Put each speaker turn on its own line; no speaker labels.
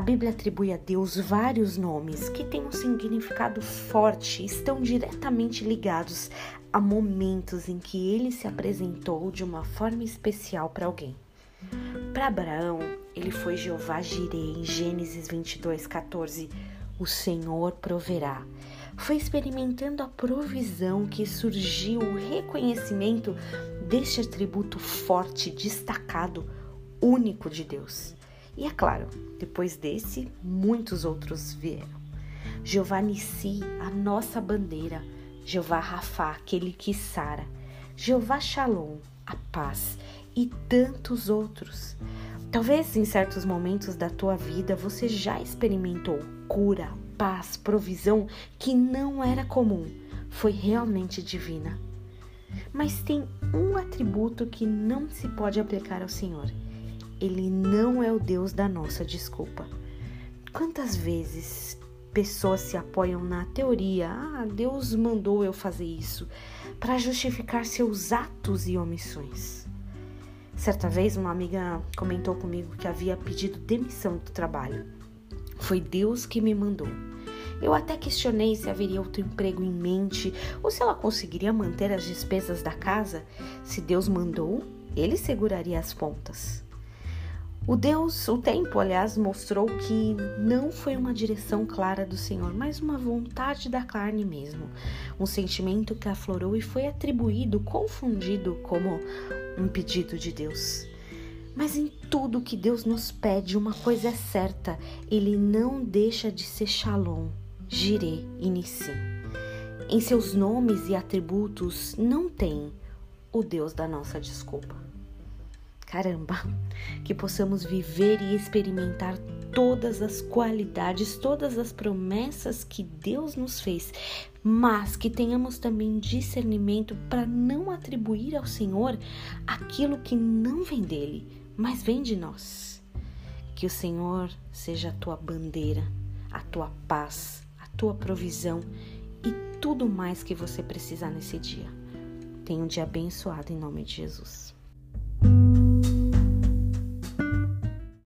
Bíblia atribui a Deus vários nomes que têm um significado forte e estão diretamente ligados a momentos em que ele se apresentou de uma forma especial para alguém. Para Abraão, ele foi Jeová Jireh em Gênesis 22, 14. O Senhor proverá. Foi experimentando a provisão que surgiu o reconhecimento deste atributo forte, destacado, único de Deus. E é claro, depois desse, muitos outros vieram. Jeová Nissi, a nossa bandeira. Jeová Rafá, aquele que sara. Jeová Shalom, a paz. E tantos outros. Talvez em certos momentos da tua vida você já experimentou cura, paz, provisão que não era comum, foi realmente divina. Mas tem um atributo que não se pode aplicar ao Senhor ele não é o Deus da nossa desculpa. Quantas vezes pessoas se apoiam na teoria, ah, Deus mandou eu fazer isso, para justificar seus atos e omissões? Certa vez, uma amiga comentou comigo que havia pedido demissão do trabalho. Foi Deus que me mandou. Eu até questionei se haveria outro emprego em mente ou se ela conseguiria manter as despesas da casa. Se Deus mandou, ele seguraria as pontas. O Deus, o tempo, aliás, mostrou que não foi uma direção clara do Senhor, mas uma vontade da carne mesmo, um sentimento que aflorou e foi atribuído, confundido como um pedido de Deus. Mas em tudo que Deus nos pede, uma coisa é certa: Ele não deixa de ser Shalom, Jireh e Nissim. Em seus nomes e atributos não tem o Deus da nossa desculpa. Caramba, que possamos viver e experimentar todas as qualidades, todas as promessas que Deus nos fez, mas que tenhamos também discernimento para não atribuir ao Senhor aquilo que não vem dele, mas vem de nós. Que o Senhor seja a tua bandeira, a tua paz, a tua provisão e tudo mais que você precisar nesse dia. Tenha um dia abençoado em nome de Jesus.